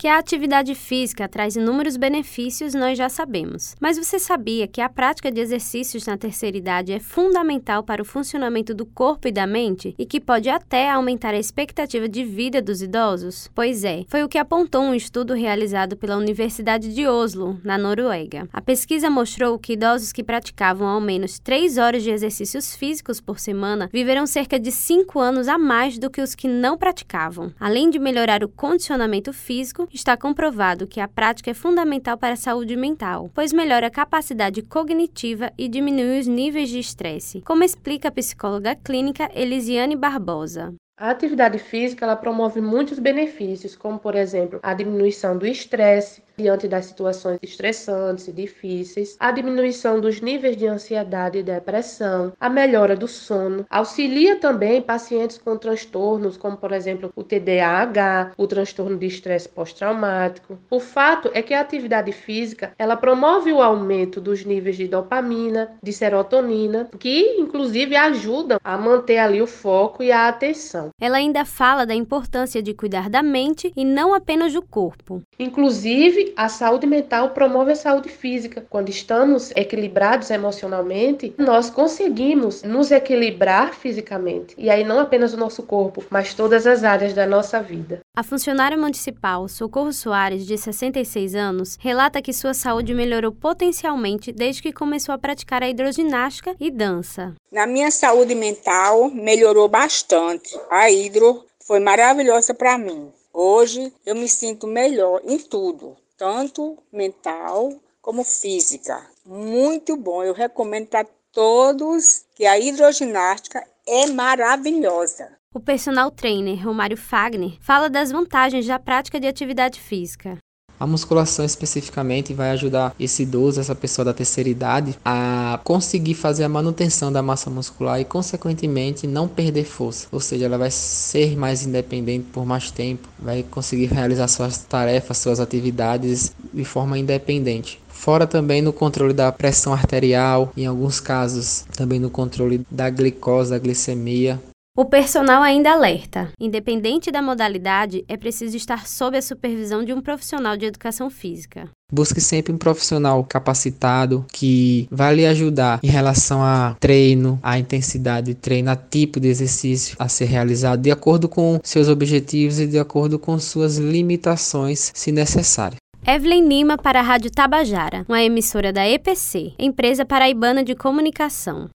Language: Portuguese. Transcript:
Que a atividade física traz inúmeros benefícios, nós já sabemos. Mas você sabia que a prática de exercícios na terceira idade é fundamental para o funcionamento do corpo e da mente e que pode até aumentar a expectativa de vida dos idosos? Pois é, foi o que apontou um estudo realizado pela Universidade de Oslo, na Noruega. A pesquisa mostrou que idosos que praticavam ao menos 3 horas de exercícios físicos por semana viveram cerca de 5 anos a mais do que os que não praticavam. Além de melhorar o condicionamento físico, está comprovado que a prática é fundamental para a saúde mental, pois melhora a capacidade cognitiva e diminui os níveis de estresse, como explica a psicóloga clínica Elisiane Barbosa. A atividade física ela promove muitos benefícios, como por exemplo a diminuição do estresse, diante das situações estressantes e difíceis, a diminuição dos níveis de ansiedade e depressão, a melhora do sono, auxilia também pacientes com transtornos como, por exemplo, o TDAH, o transtorno de estresse pós-traumático. O fato é que a atividade física, ela promove o aumento dos níveis de dopamina, de serotonina, que inclusive ajudam a manter ali o foco e a atenção. Ela ainda fala da importância de cuidar da mente e não apenas do corpo. Inclusive, a saúde mental promove a saúde física. Quando estamos equilibrados emocionalmente, nós conseguimos nos equilibrar fisicamente. E aí não apenas o nosso corpo, mas todas as áreas da nossa vida. A funcionária municipal Socorro Soares, de 66 anos, relata que sua saúde melhorou potencialmente desde que começou a praticar a hidroginástica e dança. Na minha saúde mental, melhorou bastante. A hidro foi maravilhosa para mim. Hoje eu me sinto melhor em tudo tanto mental como física. Muito bom, eu recomendo para todos que a hidroginástica é maravilhosa. O personal trainer Romário Fagner fala das vantagens da prática de atividade física. A musculação especificamente vai ajudar esse idoso, essa pessoa da terceira idade, a conseguir fazer a manutenção da massa muscular e, consequentemente, não perder força. Ou seja, ela vai ser mais independente por mais tempo, vai conseguir realizar suas tarefas, suas atividades de forma independente. Fora também no controle da pressão arterial, em alguns casos também no controle da glicose, da glicemia, o personal ainda alerta: independente da modalidade, é preciso estar sob a supervisão de um profissional de educação física. Busque sempre um profissional capacitado que vai lhe ajudar em relação a treino, a intensidade de treino, a tipo de exercício a ser realizado de acordo com seus objetivos e de acordo com suas limitações, se necessário. Evelyn Lima para a Rádio Tabajara, uma emissora da EPC, Empresa Paraibana de Comunicação.